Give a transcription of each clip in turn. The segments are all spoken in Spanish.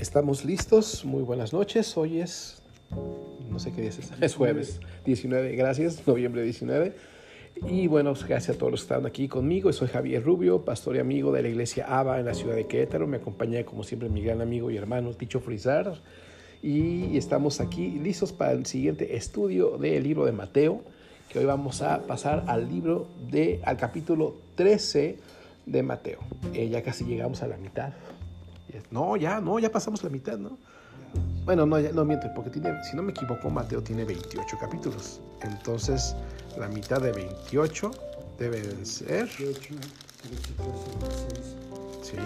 Estamos listos, muy buenas noches. Hoy es, no sé qué día es, es jueves 19, gracias, noviembre 19. Y bueno, gracias a todos los que están aquí conmigo. Soy Javier Rubio, pastor y amigo de la iglesia ABA en la ciudad de Querétaro. Me acompaña como siempre mi gran amigo y hermano Ticho Frizar. Y estamos aquí listos para el siguiente estudio del libro de Mateo, que hoy vamos a pasar al libro de, al capítulo 13 de Mateo. Eh, ya casi llegamos a la mitad. No, ya, no, ya pasamos la mitad, ¿no? Bueno, no, ya, no miento, porque tiene, si no me equivoco, Mateo tiene 28 capítulos. Entonces, la mitad de 28 deben ser. 28, 26. Sí.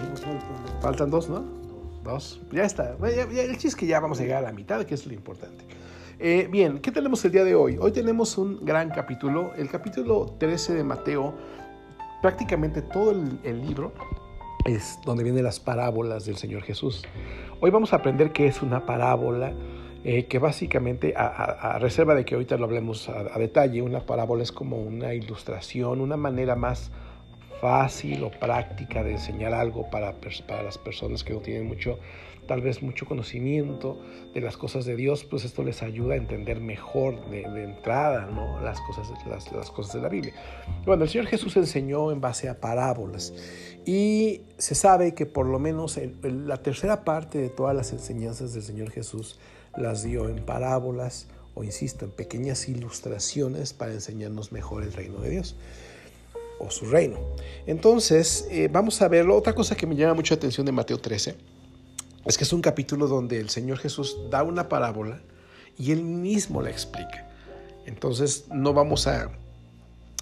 Faltan dos, ¿no? Dos. Ya está. El chiste es que ya vamos a llegar a la mitad, que es lo importante. Eh, bien, ¿qué tenemos el día de hoy? Hoy tenemos un gran capítulo, el capítulo 13 de Mateo. Prácticamente todo el libro es donde vienen las parábolas del Señor Jesús. Hoy vamos a aprender qué es una parábola, eh, que básicamente, a, reserva de que ahorita lo hablemos a, a detalle, una parábola es como una ilustración, una manera más fácil o práctica de enseñar algo para, para las personas que no tienen mucho, tal vez mucho conocimiento de las cosas de Dios, pues esto les ayuda a entender mejor de, entrada ¿no? las, cosas, las, cosas de la Biblia. Bueno, el Señor Jesús enseñó en base a parábolas y se sabe que por lo menos la tercera parte de todas las enseñanzas del Señor Jesús las dio en parábolas o, insisto, en pequeñas ilustraciones para enseñarnos mejor el reino de Dios o su reino. Entonces, eh, vamos a verlo. Otra cosa que me llama mucho atención de Mateo 13 es que es un capítulo donde el Señor Jesús da una parábola y él mismo la explica. Entonces, no vamos a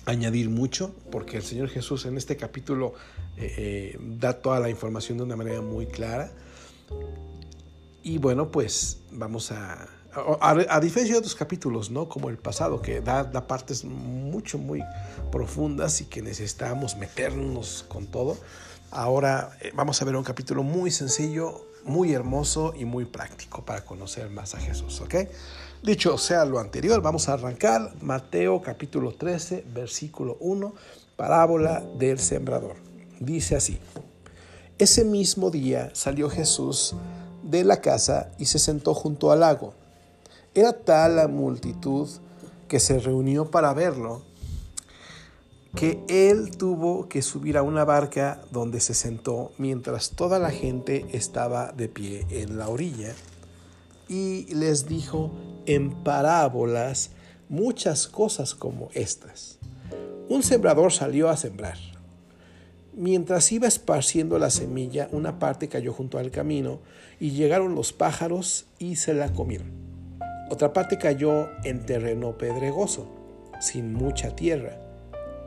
añadir mucho porque el Señor Jesús en este capítulo eh, eh, da toda la información de una manera muy clara. Y bueno, pues vamos a, a, diferencia de otros capítulos, ¿no? Como el pasado, que da, da partes mucho, muy profundas y que necesitamos meternos con todo. Ahora eh, vamos a ver un capítulo muy sencillo, muy hermoso y muy práctico para conocer más a Jesús, ¿ok? Dicho sea lo anterior, vamos a arrancar Mateo capítulo 13, versículo 1, parábola del sembrador. Dice así, ese mismo día salió Jesús de la casa y se sentó junto al lago. Era tal la multitud que se reunió para verlo que él tuvo que subir a una barca donde se sentó mientras toda la gente estaba de pie en la orilla y les dijo en parábolas muchas cosas como estas. Un sembrador salió a sembrar. Mientras iba esparciendo la semilla, una parte cayó junto al camino y llegaron los pájaros y se la comieron. Otra parte cayó en terreno pedregoso, sin mucha tierra.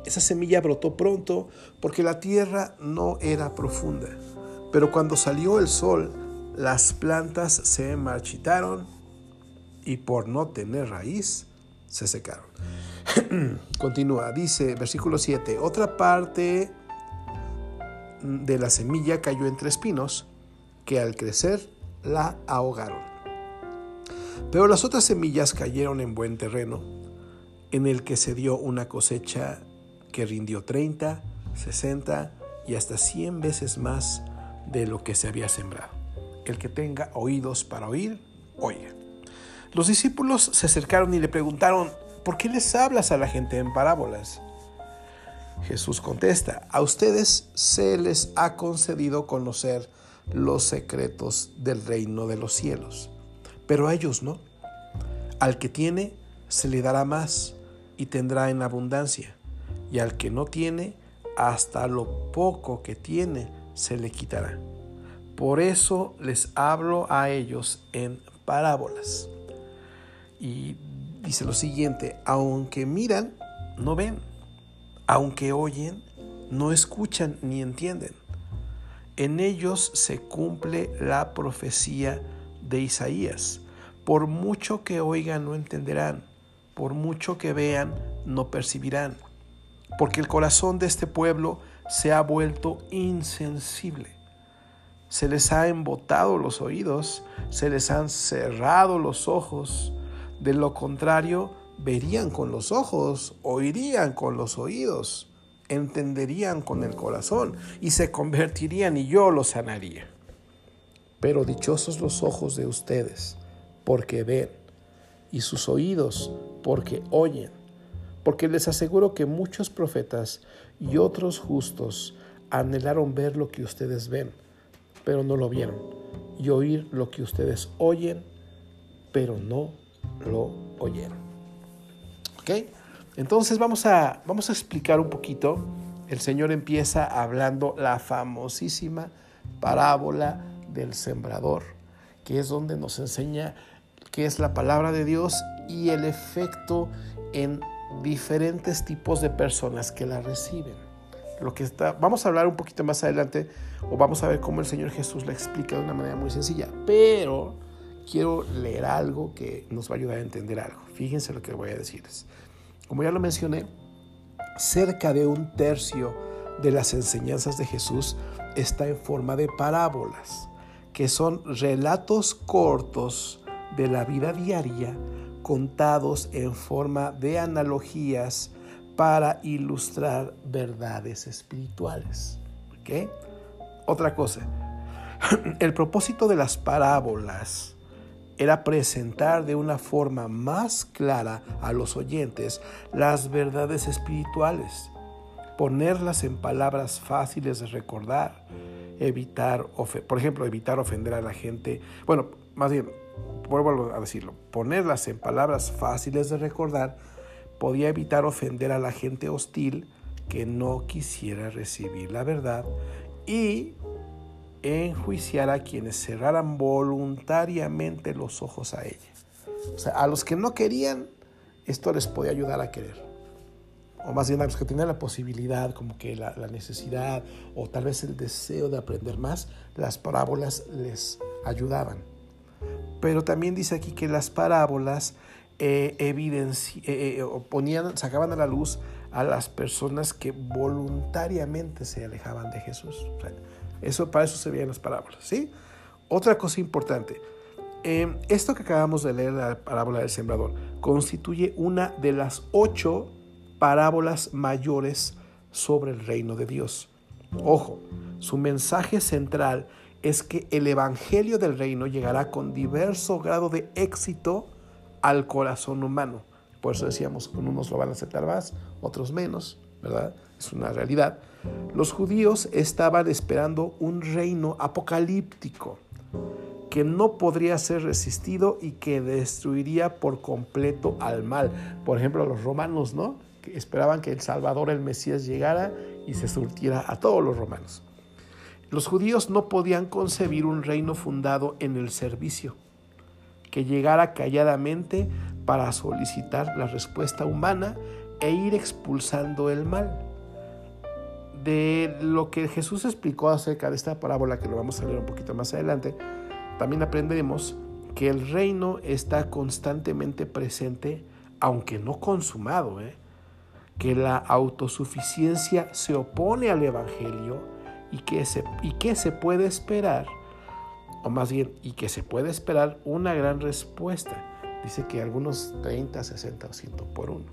Esa semilla brotó pronto porque la tierra no era profunda. Pero cuando salió el sol, las plantas se marchitaron y por no tener raíz, se secaron. Continúa, dice versículo 7, otra parte de la semilla cayó entre espinos que al crecer la ahogaron. Pero las otras semillas cayeron en buen terreno, en el que se dio una cosecha que rindió 30, 60 y hasta 100 veces más de lo que se había sembrado. El que tenga oídos para oír, oiga. Los discípulos se acercaron y le preguntaron, ¿por qué les hablas a la gente en parábolas? Jesús contesta, a ustedes se les ha concedido conocer los secretos del reino de los cielos, pero a ellos no. Al que tiene, se le dará más y tendrá en abundancia, y al que no tiene, hasta lo poco que tiene, se le quitará. Por eso les hablo a ellos en parábolas. Y dice lo siguiente, aunque miran, no ven aunque oyen, no escuchan ni entienden. En ellos se cumple la profecía de Isaías. Por mucho que oigan, no entenderán. Por mucho que vean, no percibirán. Porque el corazón de este pueblo se ha vuelto insensible. Se les ha embotado los oídos, se les han cerrado los ojos. De lo contrario, verían con los ojos, oirían con los oídos, entenderían con el corazón y se convertirían y yo los sanaría. Pero dichosos los ojos de ustedes, porque ven, y sus oídos, porque oyen. Porque les aseguro que muchos profetas y otros justos anhelaron ver lo que ustedes ven, pero no lo vieron, y oír lo que ustedes oyen, pero no lo oyeron. ¿Ok? Entonces vamos a, vamos a explicar un poquito. El Señor empieza hablando la famosísima parábola del sembrador, que es donde nos enseña qué es la palabra de Dios y el efecto en diferentes tipos de personas que la reciben. Lo que está, vamos a hablar un poquito más adelante o vamos a ver cómo el Señor Jesús la explica de una manera muy sencilla, pero quiero leer algo que nos va a ayudar a entender algo. Fíjense lo que voy a decirles. Como ya lo mencioné, cerca de un tercio de las enseñanzas de Jesús está en forma de parábolas, que son relatos cortos de la vida diaria contados en forma de analogías para ilustrar verdades espirituales. Otra cosa, el propósito de las parábolas era presentar de una forma más clara a los oyentes las verdades espirituales, ponerlas en palabras fáciles de recordar, evitar, por ejemplo, evitar ofender a la gente, bueno, más bien, vuelvo a decirlo, ponerlas en palabras fáciles de recordar podía evitar ofender a la gente hostil que no quisiera recibir la verdad y enjuiciar a quienes cerraran voluntariamente los ojos a ella. O sea, a los que no querían, esto les podía ayudar a querer. O más bien a los que tenían la posibilidad, como que la, necesidad o tal vez el deseo de aprender más, las parábolas les ayudaban. Pero también dice aquí que las parábolas eh, eh, eh sacaban a la luz a las personas que voluntariamente se alejaban de Jesús. Eso, para eso se veían las parábolas, ¿sí? Otra cosa importante. Em, esto que acabamos de leer, la parábola del sembrador, constituye una de las ocho parábolas mayores sobre el reino de Dios. Ojo, su mensaje central es que el evangelio del reino llegará con diverso grado de éxito al corazón humano. Por eso decíamos, unos lo van a aceptar más, otros menos, ¿verdad? Es una realidad. Los judíos estaban esperando un reino apocalíptico que no podría ser resistido y que destruiría por completo al mal. Por ejemplo, los romanos, ¿no? Esperaban que el Salvador, el Mesías, llegara y se surtiera a todos los romanos. Los judíos no podían concebir un reino fundado en el servicio, que llegara calladamente para solicitar la respuesta humana e ir expulsando el mal de lo que Jesús explicó acerca de esta parábola, que lo vamos a leer un poquito más adelante, también aprendemos que el reino está constantemente presente, aunque no consumado, ¿eh? que la autosuficiencia se opone al Evangelio y que, se, y que se puede esperar, o más bien, y que se puede esperar una gran respuesta. Dice que algunos 30, 60 o 100 por uno.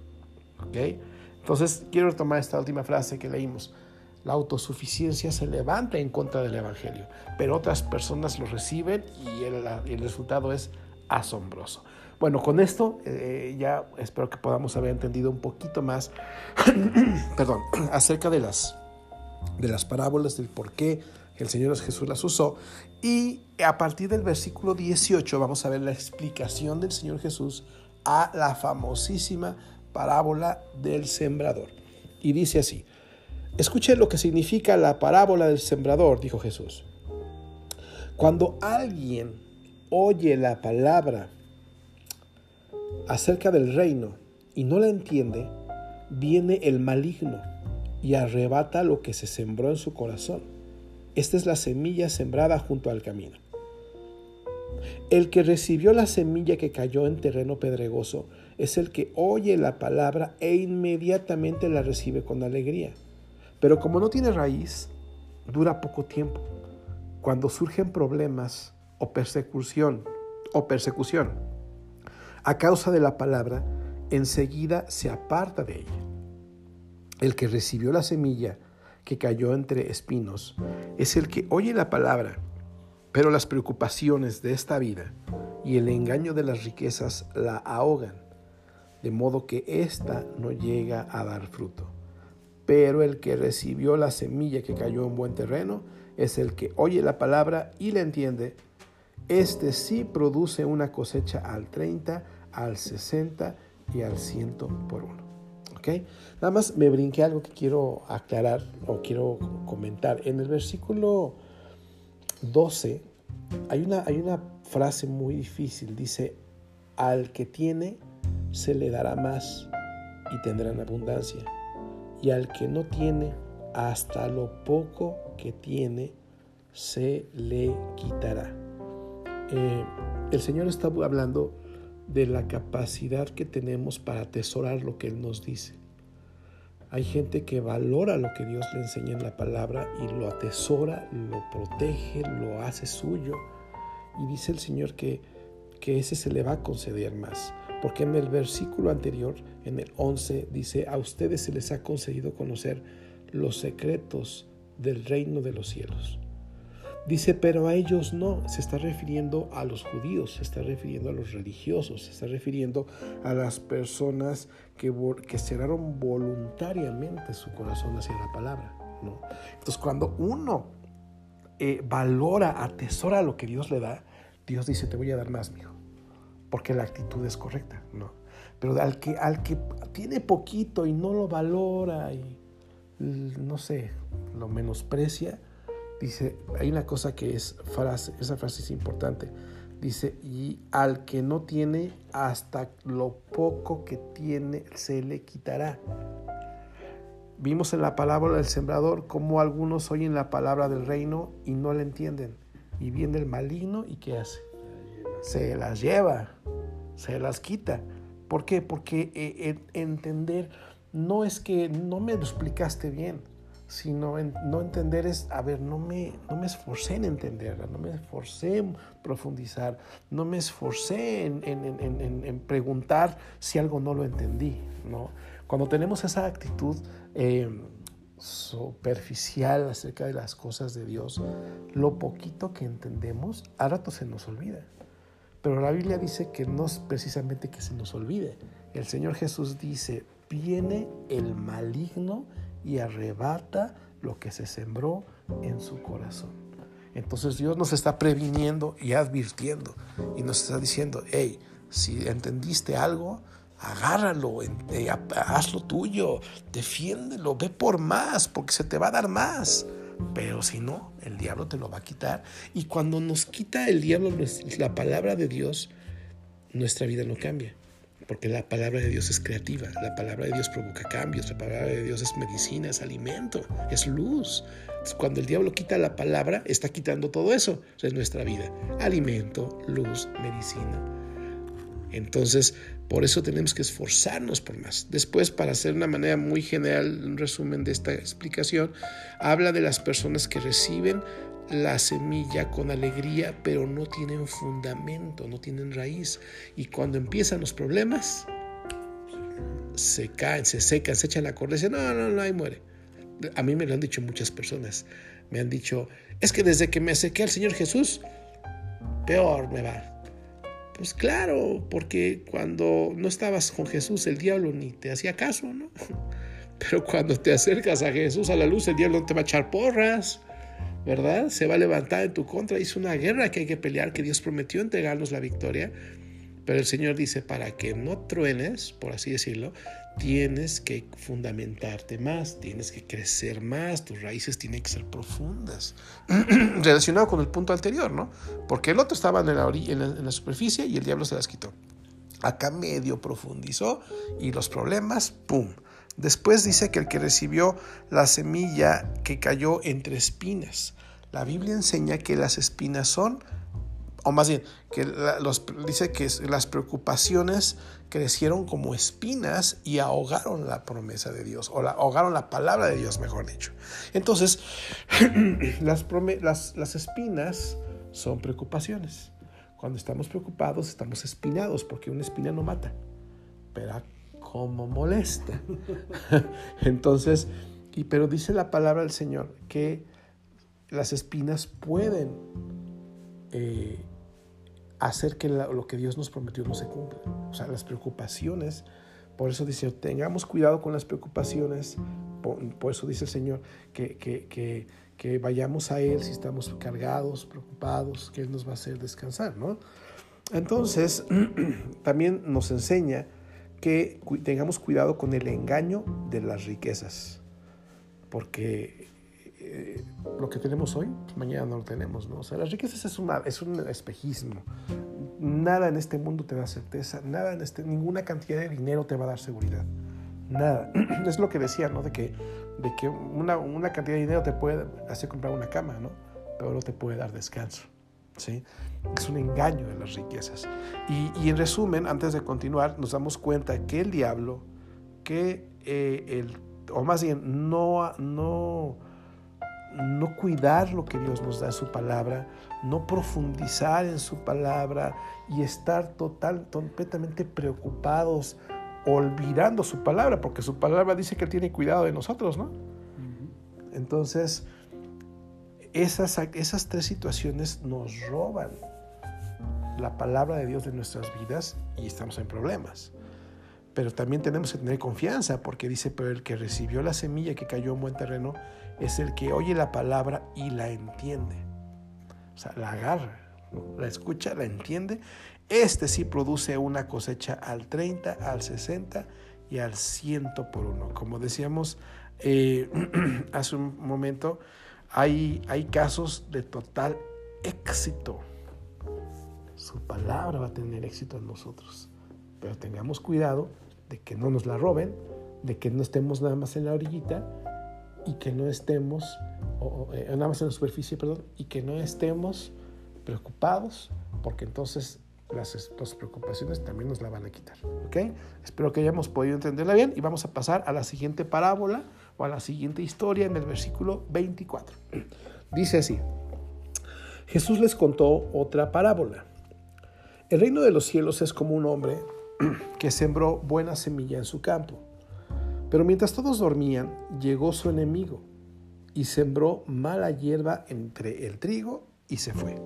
¿okay? Entonces, quiero retomar esta última frase que leímos la autosuficiencia se levanta en contra del Evangelio, pero otras personas lo reciben y el, resultado es asombroso. Bueno, con esto eh, ya espero que podamos haber entendido un poquito más, perdón, acerca de las, de las parábolas, del por qué el Señor Jesús las usó. Y a partir del versículo 18 vamos a ver la explicación del Señor Jesús a la famosísima parábola del sembrador. Y dice así, Escuche lo que significa la parábola del sembrador, dijo Jesús. Cuando alguien oye la palabra acerca del reino y no la entiende, viene el maligno y arrebata lo que se sembró en su corazón. Esta es la semilla sembrada junto al camino. El que recibió la semilla que cayó en terreno pedregoso es el que oye la palabra e inmediatamente la recibe con alegría pero como no tiene raíz, dura poco tiempo. Cuando surgen problemas o persecución o persecución a causa de la palabra, enseguida se aparta de ella. El que recibió la semilla que cayó entre espinos es el que oye la palabra Pero las preocupaciones de esta vida y el engaño de las riquezas la ahogan, de modo que ésta no llega a dar fruto. Pero el que recibió la semilla que cayó en buen terreno es el que oye la palabra y la entiende. Este sí produce una cosecha al 30, al 60 y al 100 por uno. Nada más me brinqué algo que quiero aclarar o quiero comentar. En el versículo 12 hay una, hay una frase muy difícil. Dice, al que tiene se le dará más y tendrá en abundancia. Y al que no tiene, hasta lo poco que tiene, se le quitará. Eh, el Señor está hablando de la capacidad que tenemos para atesorar lo que Él nos dice. Hay gente que valora lo que Dios le enseña en la palabra y lo atesora, lo protege, lo hace suyo. Y dice el Señor que, que ese se le va a conceder más. Porque en el versículo anterior, en el 11, dice, a ustedes se les ha concedido conocer los secretos del reino de los cielos. Dice, pero a ellos no, se está refiriendo a los judíos, se está refiriendo a los religiosos, se está refiriendo a las personas que, que cerraron voluntariamente su corazón hacia la palabra. ¿no? Entonces, cuando uno eh, valora, atesora lo que Dios le da, Dios dice, te voy a dar más, mijo, porque la actitud es correcta. ¿no? Pero al que, al que tiene poquito y no lo valora y, no sé, lo menosprecia, Dice, hay una cosa que es frase, esa frase es importante. Dice, y al que no tiene, hasta lo poco que tiene se le quitará. Vimos en la palabra del sembrador cómo algunos oyen la palabra del reino y no la entienden. Y viene el maligno y ¿qué hace? Se las lleva, se las quita. ¿Por qué? Porque eh, entender no es que no me lo explicaste bien sino en, no entender es, a ver, no me, no me esforcé en entenderla, no me esforcé en profundizar, no me esforcé en, en, preguntar si algo no lo entendí, ¿no? Cuando tenemos esa actitud eh, superficial acerca de las cosas de Dios, lo poquito que entendemos, a rato se nos olvida. Pero la Biblia dice que no es precisamente que se nos olvide. El Señor Jesús dice, viene el maligno y arrebata lo que se sembró en su corazón. Entonces Dios nos está previniendo y advirtiendo y nos está diciendo, hey, si entendiste algo, agárralo, eh, hazlo tuyo, defiéndelo, ve por más, porque se te va a dar más. Pero si no, el diablo te lo va a quitar. Y cuando nos quita el diablo la palabra de Dios, nuestra vida no cambia porque la palabra de Dios es creativa, la palabra de Dios provoca cambios, la palabra de Dios es medicina, es alimento, es luz. cuando el diablo quita la palabra, está quitando todo eso de nuestra vida, alimento, luz, medicina. Entonces, por eso tenemos que esforzarnos por más. Después, para hacer una manera muy general, un resumen de esta explicación, habla de las personas que reciben la semilla con alegría, pero no tienen fundamento, no tienen raíz. Y cuando empiezan los problemas, se caen, se secan, se echan la corda y no, no, no, ahí muere. A mí me lo han dicho muchas personas. Me han dicho, es que desde que me acerqué al Señor Jesús, peor me va. Pues claro, porque cuando no estabas con Jesús, el diablo ni te hacía caso, ¿no? Pero cuando te acercas a Jesús a la luz, el diablo te va a echar porras. ¿Verdad? Se va a levantar en tu contra. Es una guerra que hay que pelear, que Dios prometió entregarnos la victoria. Pero el Señor dice, para que no truenes, por así decirlo, tienes que fundamentarte más, tienes que crecer más, tus raíces tienen que ser profundas. Relacionado con el punto anterior, ¿no? Porque el otro estaba en la, en la superficie y el diablo se las quitó. Acá medio profundizó y los problemas, ¡pum! Después dice que el que recibió la semilla que cayó entre espinas. La Biblia enseña que las espinas son, o más bien, que los, dice que las preocupaciones crecieron como espinas y ahogaron la promesa de Dios, o la, ahogaron la palabra de Dios, mejor dicho. Entonces, las, las, las espinas son preocupaciones. Cuando estamos preocupados, estamos espinados, porque una espina no mata. Pero como molesta. Entonces, y, pero dice la palabra del Señor que las espinas pueden eh, hacer que lo que Dios nos prometió no se cumpla. O sea, las preocupaciones, por eso dice, tengamos cuidado con las preocupaciones, por, eso dice el Señor, que, que, que, que vayamos a Él si estamos cargados, preocupados, que Él nos va a hacer descansar, ¿no? Entonces, también nos enseña que tengamos cuidado con el engaño de las riquezas, porque eh, lo que tenemos hoy, mañana no lo tenemos, ¿no? O sea, las riquezas es, una, es un espejismo. Nada en este mundo te da certeza, nada en este, ninguna cantidad de dinero te va a dar seguridad. Nada. Es lo que decía, ¿no? De que, de que una, una cantidad de dinero te puede hacer comprar una cama, ¿no? Pero no te puede dar descanso. ¿Sí? Es un engaño de las riquezas. Y, y en resumen, antes de continuar, nos damos cuenta que el diablo, que eh, el, o más bien, no, no, no cuidar lo que Dios nos da en su palabra, no profundizar en su palabra y estar total, completamente preocupados, olvidando su palabra, porque su palabra dice que Él tiene cuidado de nosotros, ¿no? Entonces, esas, esas tres situaciones nos roban la palabra de Dios de nuestras vidas y estamos en problemas. Pero también tenemos que tener confianza porque dice, pero el que recibió la semilla que cayó en buen terreno es el que oye la palabra y la entiende. O sea, la agarra, la escucha, la entiende. Este sí produce una cosecha al 30, al 60 y al 100 por uno. Como decíamos eh, hace un momento, hay, hay casos de total éxito. Su palabra va a tener éxito en nosotros. Pero tengamos cuidado de que no nos la roben, de que no estemos nada más en la orillita y que no estemos, o, eh, nada más en la superficie, perdón, y que no estemos preocupados, porque entonces las, las, preocupaciones también nos la van a quitar. ¿ok? Espero que hayamos podido entenderla bien y vamos a pasar a la siguiente parábola o a la siguiente historia en el versículo 24. Dice así, Jesús les contó otra parábola. El reino de los cielos es como un hombre que sembró buena semilla en su campo. Pero mientras todos dormían, llegó su enemigo y sembró mala hierba entre el trigo y se fue.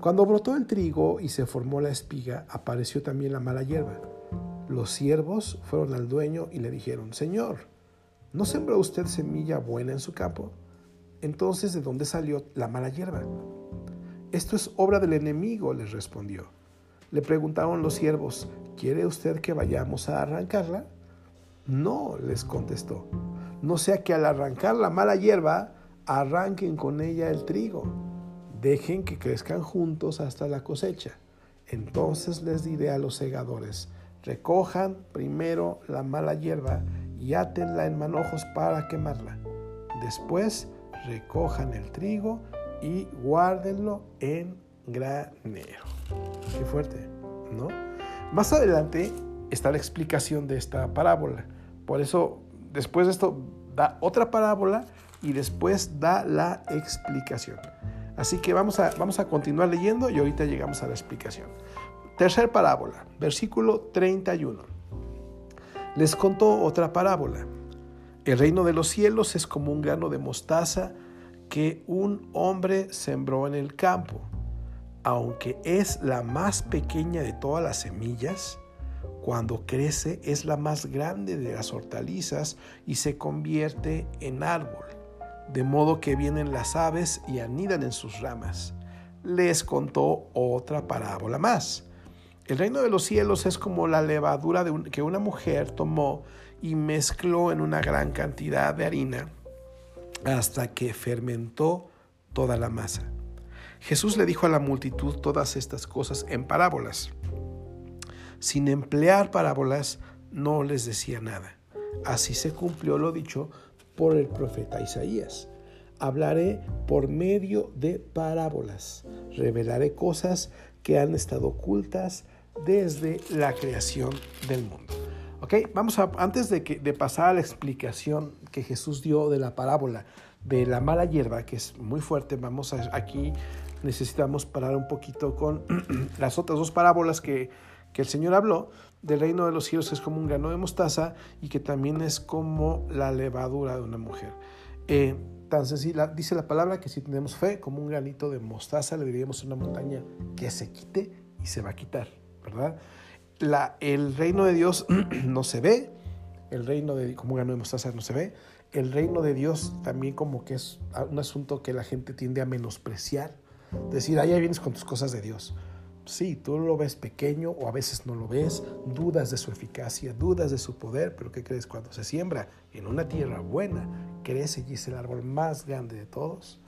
Cuando brotó el trigo y se formó la espiga, apareció también la mala hierba. Los siervos fueron al dueño y le dijeron, Señor, ¿no sembró usted semilla buena en su campo? Entonces, ¿de dónde salió la mala hierba? Esto es obra del enemigo, les respondió. Le preguntaron los siervos, ¿quiere usted que vayamos a arrancarla? No, les contestó. No sea que al arrancar la mala hierba, arranquen con ella el trigo. Dejen que crezcan juntos hasta la cosecha. Entonces les diré a los segadores, recojan primero la mala hierba y átenla en manojos para quemarla. Después recojan el trigo y guárdenlo en granero. Qué fuerte, ¿no? Más adelante está la explicación de esta parábola. Por eso, después de esto, da otra parábola y después da la explicación. Así que vamos a, vamos a continuar leyendo y ahorita llegamos a la explicación. Tercer parábola, versículo 31. Les contó otra parábola. El reino de los cielos es como un grano de mostaza que un hombre sembró en el campo. Aunque es la más pequeña de todas las semillas, cuando crece es la más grande de las hortalizas y se convierte en árbol, de modo que vienen las aves y anidan en sus ramas. Les contó otra parábola más. El reino de los cielos es como la levadura de que una mujer tomó y mezcló en una gran cantidad de harina hasta que fermentó toda la masa. Jesús le dijo a la multitud todas estas cosas en parábolas. Sin emplear parábolas, no les decía nada. Así se cumplió lo dicho por el profeta Isaías. Hablaré por medio de parábolas. Revelaré cosas que han estado ocultas desde la creación del mundo. Ok, vamos a, antes de, que, de pasar a la explicación que Jesús dio de la parábola de la mala hierba, que es muy fuerte, vamos a, aquí necesitamos parar un poquito con las otras dos parábolas que, que el Señor habló del reino de los cielos, que es como un grano de mostaza y que también es como la levadura de una mujer. Eh, tan sencilla. Dice la palabra que si tenemos fe, como un granito de mostaza, le diríamos a una montaña que se quite y se va a quitar, ¿verdad? La, el reino de Dios no se ve, el reino de como granito de mostaza no se ve, el reino de Dios también como que es un asunto que la gente tiende a menospreciar, decir, ya vienes con tus cosas de Dios. Sí, tú lo ves pequeño o a veces no lo ves, dudas de su eficacia, dudas de su poder, pero ¿qué crees? Cuando se siembra en una tierra buena, crece y es el árbol más grande de todos.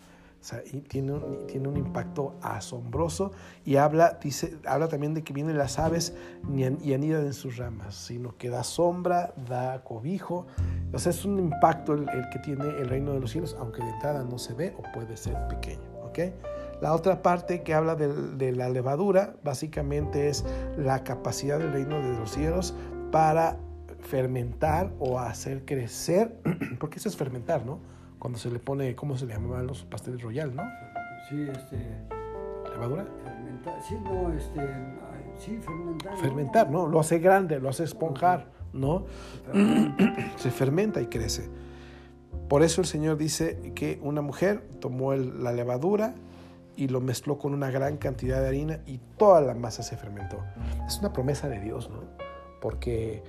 Sea, tiene, un, tiene un impacto asombroso y habla, dice, habla también de que vienen las aves y anidan en sus ramas, sino que da sombra, da cobijo. O sea, es un impacto el, que tiene el reino de los cielos, aunque de entrada no se ve o puede ser pequeño. ¿ok? La otra parte que habla de, de, la levadura básicamente es la capacidad del reino de los cielos para fermentar o hacer crecer, porque eso es fermentar, ¿no? Cuando se le pone, ¿cómo se le llamaban los pasteles royal, no? Sí, este. ¿Levadura? Fermentar, sí, no, este. Sí, fermentar. Fermentar, ¿no? Lo hace grande, lo hace esponjar, ¿no? Se fermenta y crece. Por eso el Señor dice que una mujer tomó el, la levadura, y lo mezcló con una gran cantidad de harina y toda la masa se fermentó. Es una promesa de Dios, ¿no? Porque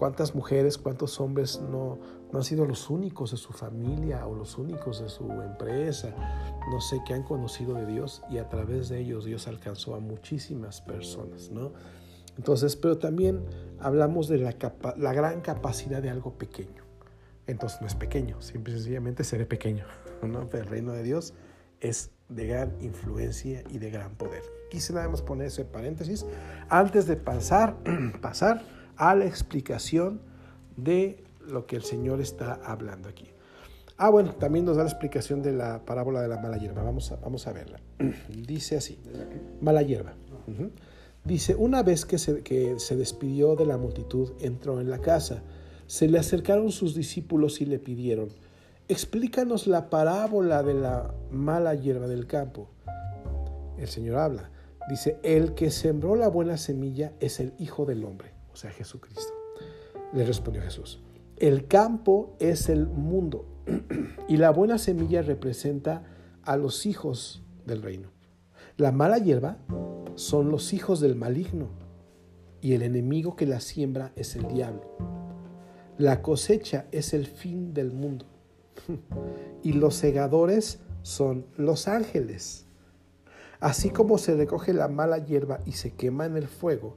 cuántas mujeres, cuántos hombres no, no han sido los únicos de su familia o los únicos de su empresa, no sé, que han conocido de Dios y a través de ellos Dios alcanzó a muchísimas personas, ¿no? Entonces, pero también hablamos de la, capa la gran capacidad de algo pequeño. Entonces no es pequeño, simple y sencillamente seré pequeño, ¿no? Pero el reino de Dios es de gran influencia y de gran poder. Quise nada más poner ese paréntesis antes de pasar, pasar a la explicación de lo que el Señor está hablando aquí. Ah, bueno, también nos da la explicación de la parábola de la mala hierba. Vamos a, vamos a verla. Dice así, mala hierba. Uh -huh. Dice, una vez que se, que se despidió de la multitud, entró en la casa. Se le acercaron sus discípulos y le pidieron, explícanos la parábola de la mala hierba del campo. El Señor habla. Dice, el que sembró la buena semilla es el Hijo del Hombre, sea, Jesucristo. Le respondió Jesús, el campo es el mundo y la buena semilla representa a los hijos del reino. La mala hierba son los hijos del maligno y el enemigo que la siembra es el diablo. La cosecha es el fin del mundo y los segadores son los ángeles. Así como se recoge la mala hierba y se quema en el fuego,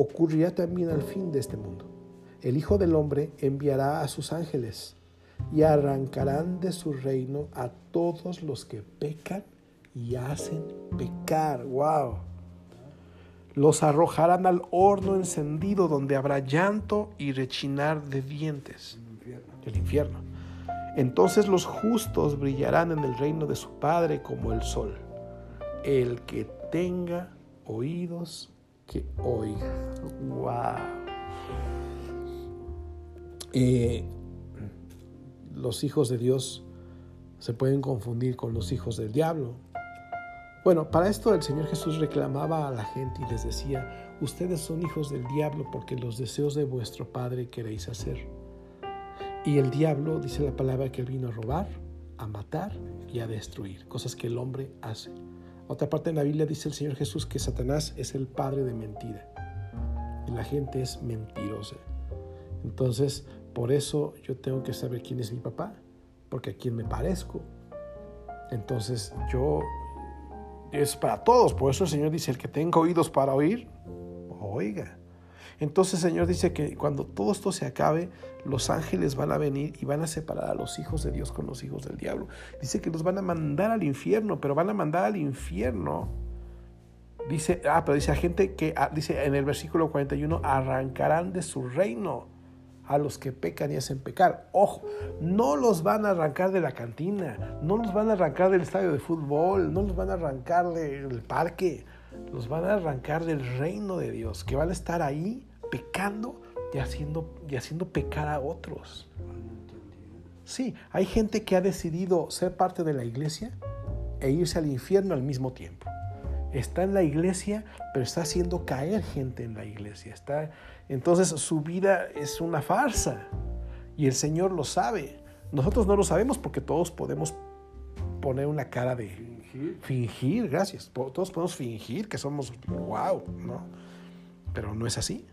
ocurrirá también al fin de este mundo. El Hijo del Hombre enviará a sus ángeles y arrancarán de su reino a todos los que pecan y hacen pecar. ¡Wow! Los arrojarán al horno encendido donde habrá llanto y rechinar de dientes. El infierno. Entonces los justos brillarán en el reino de su Padre como el sol. El que tenga oídos, que oiga. ¡Wow! Eh, los hijos de Dios se pueden confundir con los hijos del diablo. Bueno, para esto el Señor Jesús reclamaba a la gente y les decía, ustedes son hijos del diablo porque los deseos de vuestro Padre queréis hacer. Y el diablo dice la palabra que él vino a robar, a matar y a destruir, cosas que el hombre hace. Otra parte en la Biblia dice el Señor Jesús que Satanás es el padre de mentira. Y la gente es mentirosa. Entonces, por eso yo tengo que saber quién es mi papá, porque a quién me parezco. Entonces, yo es para todos. Por eso el Señor dice, el que tenga oídos para oír, oiga. Entonces el Señor dice que cuando todo esto se acabe, los ángeles van a venir y van a separar a los hijos de Dios con los hijos del diablo. Dice que los van a mandar al infierno, pero van a mandar al infierno. Dice, ah, pero dice a gente que, ah, dice en el versículo 41, arrancarán de su reino a los que pecan y hacen pecar. Ojo, no los van a arrancar de la cantina, no los van a arrancar del estadio de fútbol, no los van a arrancar del parque, los van a arrancar del reino de Dios, que van a estar ahí pecando y haciendo, y haciendo pecar a otros. Sí, hay gente que ha decidido ser parte de la iglesia e irse al infierno al mismo tiempo. Está en la iglesia, pero está haciendo caer gente en la iglesia. Está, entonces su vida es una farsa y el Señor lo sabe. Nosotros no lo sabemos porque todos podemos poner una cara de Fingir. fingir, gracias. Todos podemos fingir que somos wow, ¿no? Pero no es así.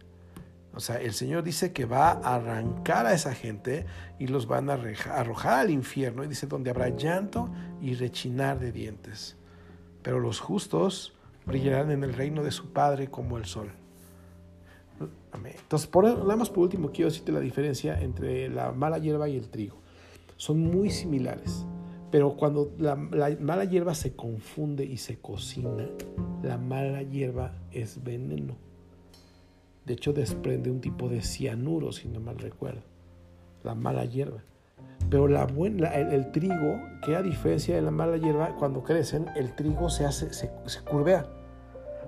O sea, el Señor dice que va a arrancar a esa gente y los van a arrojar al infierno. Y dice, donde habrá llanto y rechinar de dientes. Pero los justos brillarán en el reino de su Padre como el sol. Entonces, por, nada más por último, quiero decirte la diferencia entre la mala hierba y el trigo. Son muy similares, pero cuando la, la mala hierba se confunde y se cocina, la mala hierba es veneno. De hecho, desprende un tipo de cianuro, si no mal recuerdo. La mala hierba. Pero la buen- la- el, el trigo, que a diferencia de la mala hierba, cuando crecen, el trigo se hace, se, se curvea.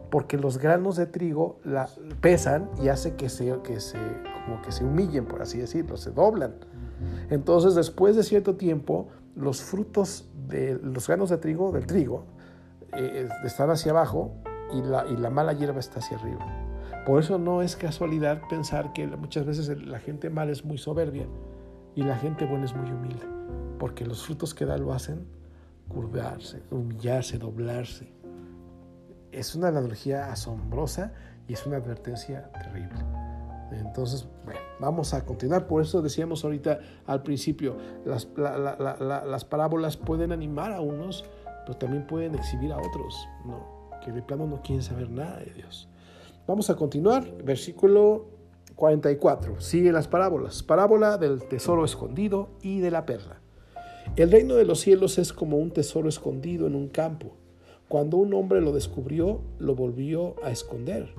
Porque los granos de trigo la, pesan y hace que se, que se, como que se humillen, por así decirlo, se doblan. Entonces, después de cierto tiempo, los frutos de los granos de trigo, del trigo, eh, están hacia abajo y la, y la mala hierba está hacia arriba. Por eso no es casualidad pensar que muchas veces la gente mala es muy soberbia y la gente buena es muy humilde, porque los frutos que da lo hacen curvarse, humillarse, doblarse. Es una analogía asombrosa y es una advertencia terrible. Entonces, bueno, vamos a continuar. Por eso decíamos ahorita al principio, las, la- la- la- la- las parábolas pueden animar a unos, pero también pueden exhibir a otros, ¿no? que de plano no quieren saber nada de Dios. Vamos a continuar, versículo 44. Sigue las parábolas. Parábola del tesoro escondido y de la perla. El reino de los cielos es como un tesoro escondido en un campo. Cuando un hombre lo descubrió, lo volvió a esconder.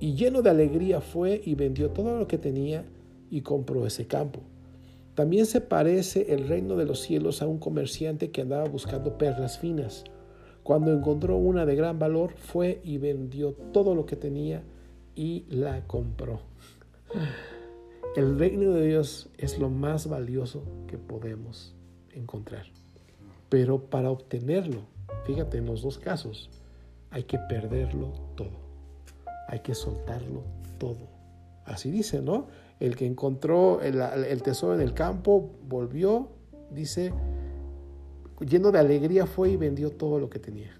Y lleno de alegría fue y vendió todo lo que tenía y compró ese campo. También se parece el reino de los cielos a un comerciante que andaba buscando perlas finas. Cuando encontró una de gran valor, fue y vendió todo lo que tenía y la compró. El reino de Dios es lo más valioso que podemos encontrar. Pero para obtenerlo, fíjate en los dos casos, hay que perderlo todo. Hay que soltarlo todo. Así dice, ¿no? El que encontró el, tesoro en el campo volvió, dice, lleno de alegría fue y vendió todo lo que tenía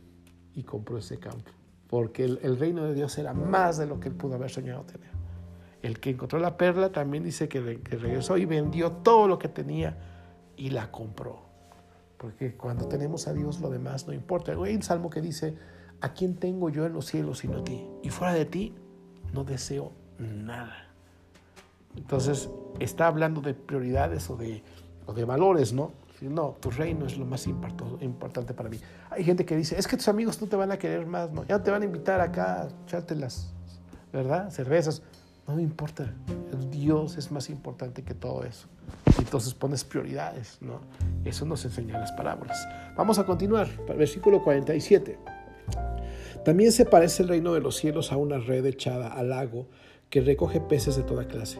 y compró ese campo. Porque el, reino de Dios era más de lo que él pudo haber soñado tener. El que encontró la perla también dice que, que regresó y vendió todo lo que tenía y la compró. Porque cuando tenemos a Dios lo demás no importa. Hay un salmo que dice, ¿a quién tengo yo en los cielos sino a ti? Y fuera de ti no deseo nada. Entonces está hablando de prioridades o de, o de valores, ¿no? No, tu reino es lo más importante para mí. Hay gente que dice, es que tus amigos no te van a querer más, ¿no? Ya te van a invitar acá a echarte las, ¿verdad? Cervezas. No me importa. Dios es más importante que todo eso. Entonces pones prioridades, ¿no? Eso nos enseñan las parábolas. Vamos a continuar. Versículo 47. También se parece el reino de los cielos a una red echada al lago que recoge peces de toda clase.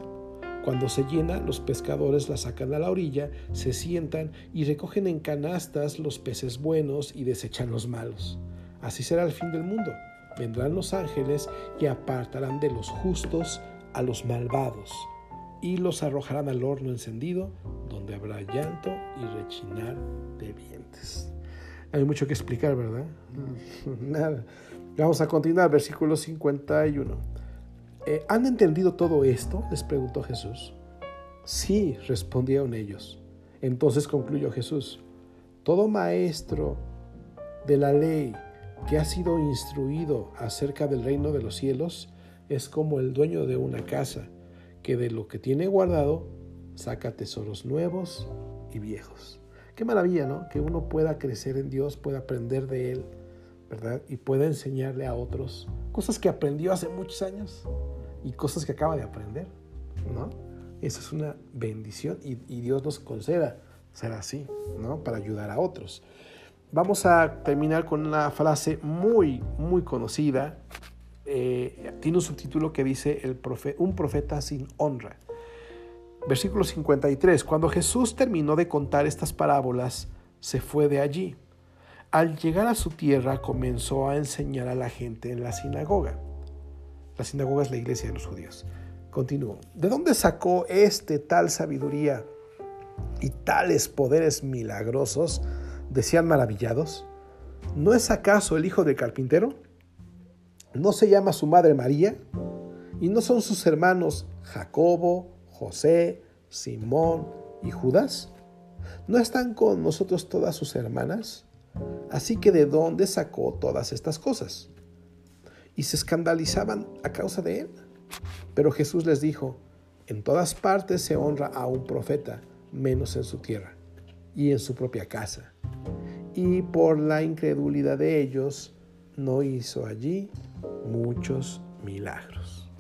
Cuando se llena, los pescadores la sacan a la orilla, se sientan y recogen en canastas los peces buenos y desechan los malos. Así será el fin del mundo. Vendrán los ángeles y apartarán de los justos a los malvados y los arrojarán al horno encendido, donde habrá llanto y rechinar de dientes. Hay mucho que explicar, ¿verdad? Nada. Vamos a continuar, versículo 51. Eh, ¿Han entendido todo esto? les preguntó Jesús. Sí, respondieron ellos. Entonces concluyó Jesús, todo maestro de la ley que ha sido instruido acerca del reino de los cielos es como el dueño de una casa, que de lo que tiene guardado saca tesoros nuevos y viejos. Qué maravilla, ¿no? Que uno pueda crecer en Dios, pueda aprender de Él, ¿verdad? Y pueda enseñarle a otros cosas que aprendió hace muchos años y cosas que acaba de aprender, ¿no? Eso es una bendición y, Dios nos conceda ser así, ¿no? Para ayudar a otros. Vamos a terminar con una frase muy, muy conocida. Eh, tiene un subtítulo que dice el un profeta sin honra. Versículo 53. Cuando Jesús terminó de contar estas parábolas, se fue de allí. Al llegar a su tierra comenzó a enseñar a la gente en la sinagoga. La sinagoga es la iglesia de los judíos. Continuó. ¿De dónde sacó este tal sabiduría y tales poderes milagrosos, decían maravillados, ¿no es acaso el hijo del carpintero? ¿No se llama su madre María? ¿Y no son sus hermanos Jacobo, José, Simón y Judas? ¿No están con nosotros todas sus hermanas? Así que ¿de dónde sacó todas estas cosas? Y se escandalizaban a causa de él. Pero Jesús les dijo, en todas partes se honra a un profeta, menos en su tierra y en su propia casa. Y por la incredulidad de ellos, no hizo allí muchos milagros.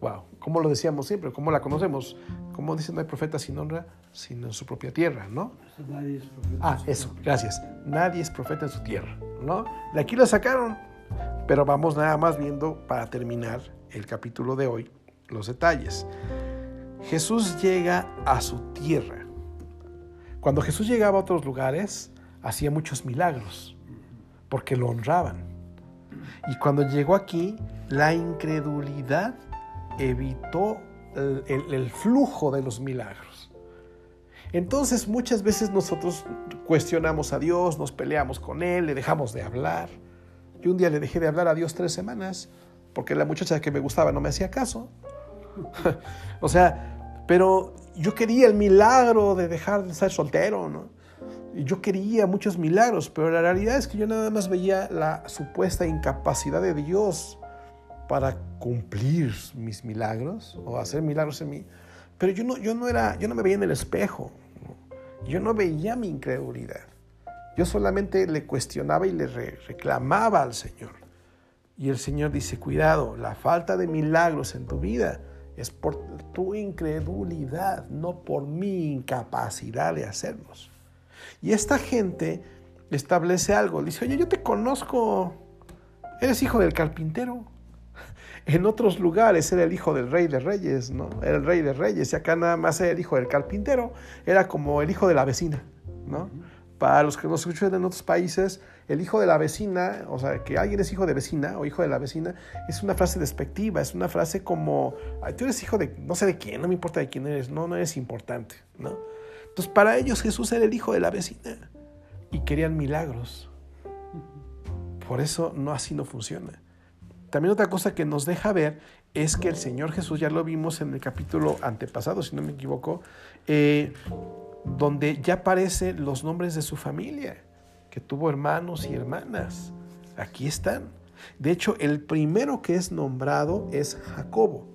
Wow, como lo decíamos siempre, como la conocemos, como dicen, no hay profeta sin honra, sino en su propia tierra, ¿no? Nadie es profeta. Ah, eso, gracias. Nadie es profeta en su tierra, ¿no? De aquí lo sacaron, pero vamos nada más viendo para terminar el capítulo de hoy los detalles. Jesús llega a su tierra. Cuando Jesús llegaba a otros lugares, hacía muchos milagros, porque lo honraban. Y cuando llegó aquí, la incredulidad evitó el, flujo de los milagros. Entonces muchas veces nosotros cuestionamos a Dios, nos peleamos con Él, le dejamos de hablar. Yo un día le dejé de hablar a Dios tres semanas porque la muchacha que me gustaba no me hacía caso. o sea, pero yo quería el milagro de dejar de ser soltero, ¿no? Yo quería muchos milagros, pero la realidad es que yo nada más veía la supuesta incapacidad de Dios para cumplir mis milagros o hacer milagros en mí. Pero yo no, yo no era, yo no me veía en el espejo. Yo no veía mi incredulidad. Yo solamente le cuestionaba y le re- reclamaba al Señor. Y el Señor dice, cuidado, la falta de milagros en tu vida es por tu incredulidad, no por mi incapacidad de hacerlos. Y esta gente establece algo. Dice, oye, yo te conozco. Eres hijo del carpintero. En otros lugares era el hijo del rey de reyes, ¿no? Era el rey de reyes. Y acá nada más era el hijo del carpintero. Era como el hijo de la vecina, ¿no? Para los que nos escuchan en otros países, el hijo de la vecina, o sea, que alguien es hijo de vecina o hijo de la vecina, es una frase despectiva, es una frase como, "Ay, tú eres hijo de, no sé de quién, no me importa de quién eres, no, no eres importante, ¿no? Entonces, para ellos Jesús era el hijo de la vecina y querían milagros. Por eso no así no funciona. También otra cosa que nos deja ver es que el Señor Jesús, ya lo vimos en el capítulo antepasado, si no me equivoco, eh, donde ya aparecen los nombres de su familia, que tuvo hermanos y hermanas. Aquí están. De hecho, el primero que es nombrado es Jacobo.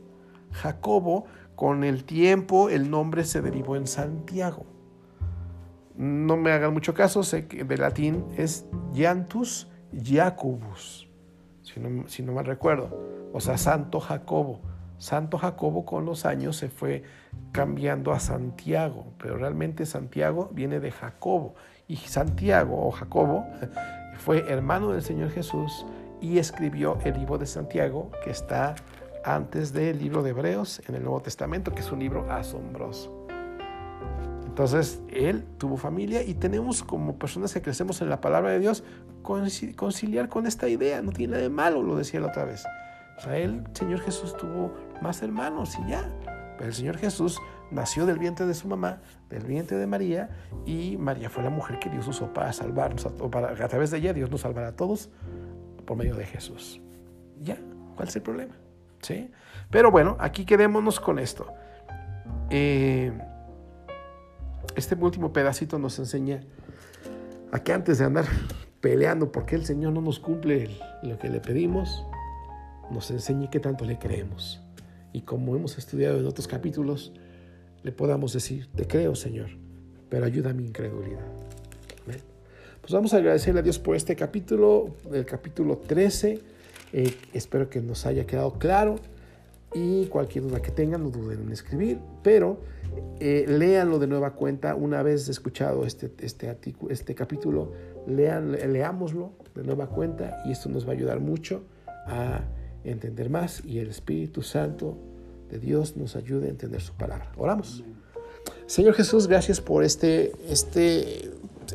Jacobo, con el tiempo, el nombre se derivó en Santiago. No me hagan mucho caso, sé que de latín es Jantus Jacobus, si no, mal recuerdo. O sea, Santo Jacobo. Santo Jacobo con los años se fue cambiando a Santiago, pero realmente Santiago viene de Jacobo. Y Santiago o Jacobo fue hermano del Señor Jesús y escribió el libro de Santiago que está antes del libro de Hebreos en el Nuevo Testamento, que es un libro asombroso. Entonces, él tuvo familia y tenemos como personas que crecemos en la palabra de Dios conci- conciliar con esta idea. No tiene nada de malo, lo decía la otra vez. O sea, él, Señor Jesús, tuvo más hermanos y ya. Pero el Señor Jesús nació del vientre de su mamá, del vientre de María, y María fue la mujer que Dios usó para salvarnos, o para, a través de ella Dios nos salvará a todos por medio de Jesús. Ya, ¿cuál es el problema? ¿Sí? Pero bueno, aquí quedémonos con esto. Eh, este último pedacito nos enseña a que antes de andar peleando porque el Señor no nos cumple lo que le pedimos, nos enseñe qué tanto le creemos. Y como hemos estudiado en otros capítulos, le podamos decir, te creo Señor, pero ayuda a mi incredulidad. Pues vamos a agradecerle a Dios por este capítulo, el capítulo 13. Eh, espero que nos haya quedado claro y cualquier duda que tengan no duden en escribir, pero eh, léanlo de nueva cuenta una vez escuchado este, este, artículo, este capítulo, lean, leámoslo de nueva cuenta y esto nos va a ayudar mucho a entender más y el Espíritu Santo de Dios nos ayude a entender su palabra. Oramos. Señor Jesús, gracias por este, este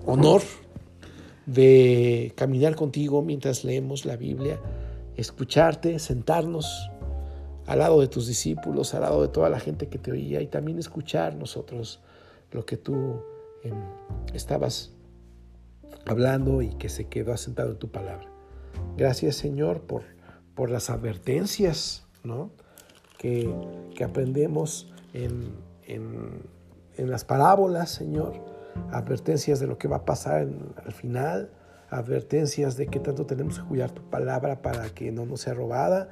honor de caminar contigo mientras leemos la Biblia, escucharte, sentarnos al lado de tus discípulos, al lado de toda la gente que te oía y también escuchar nosotros lo que tú em, estabas hablando y que se quedó asentado en tu palabra. Gracias Señor por, por las advertencias ¿no? que, aprendemos en, en, las parábolas, Señor. Advertencias de lo que va a pasar al final. Advertencias de que tanto tenemos que cuidar tu palabra para que no nos sea robada,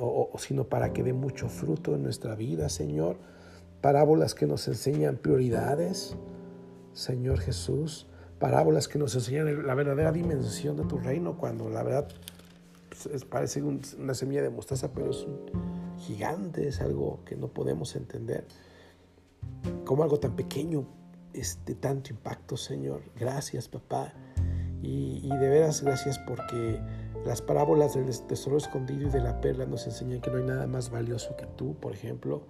o, sino para que dé mucho fruto en nuestra vida, Señor. Parábolas que nos enseñan prioridades, Señor Jesús parábolas que nos enseñan la verdadera dimensión de tu reino, cuando la verdad pues, parece una semilla de mostaza, pero es un gigante, es algo que no podemos entender. Como algo tan pequeño es de tanto impacto, Señor. Gracias, papá. Y, y, de veras gracias porque las parábolas del tesoro escondido y de la perla nos enseñan que no hay nada más valioso que tú, por ejemplo.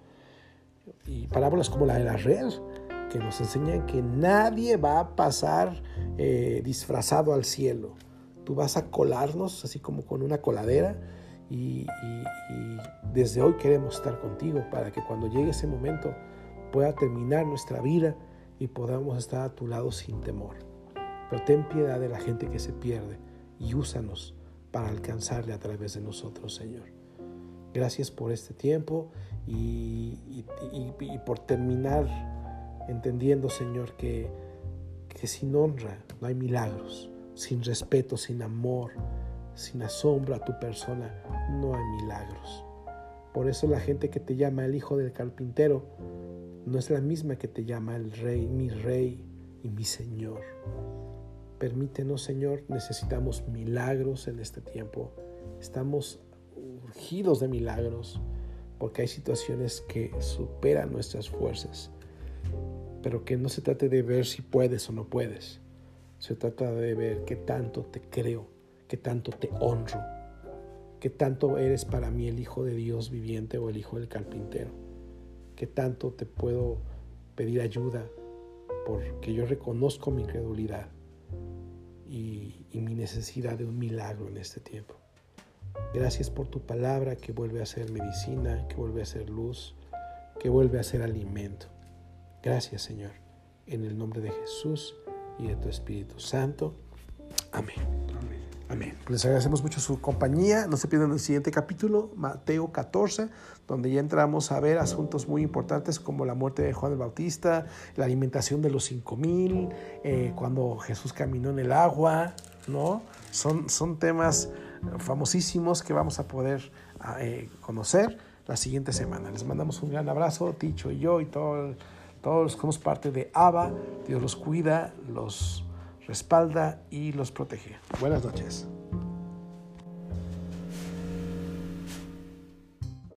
Y parábolas como la de la red, que nos enseñan que nadie va a pasar eh, disfrazado al cielo. Tú vas a colarnos así como con una coladera y, desde hoy queremos estar contigo para que cuando llegue ese momento pueda terminar nuestra vida y podamos estar a tu lado sin temor. Pero ten piedad de la gente que se pierde y úsanos para alcanzarle a través de nosotros, Señor. Gracias por este tiempo y por terminar entendiendo, Señor, que, que sin honra no hay milagros, sin respeto, sin amor, sin asombro a tu persona, no hay milagros. Por eso la gente que te llama el hijo del carpintero no es la misma que te llama el rey, mi rey y mi Señor. Permítenos, Señor, necesitamos milagros en este tiempo. Estamos urgidos de milagros porque hay situaciones que superan nuestras fuerzas pero que no se trate de ver si puedes o no puedes. Se trata de ver qué tanto te creo, qué tanto te honro, qué tanto eres para mí el Hijo de Dios viviente o el Hijo del carpintero, qué tanto te puedo pedir ayuda porque yo reconozco mi incredulidad y, mi necesidad de un milagro en este tiempo. Gracias por tu palabra que vuelve a ser medicina, que vuelve a ser luz, que vuelve a ser alimento. Gracias Señor, en el nombre de Jesús y de tu Espíritu Santo. Amén. Amén. Les agradecemos mucho su compañía. No se pierdan el siguiente capítulo, Mateo 14, donde ya entramos a ver asuntos muy importantes como la muerte de Juan el Bautista, la alimentación de los cinco mil, eh, cuando Jesús caminó en el agua, ¿no? Son, son temas famosísimos que vamos a poder eh, conocer la siguiente semana. Les mandamos un gran abrazo, Ticho y yo y todo todos somos parte de ABA. Dios los cuida, los respalda y los protege. Buenas noches.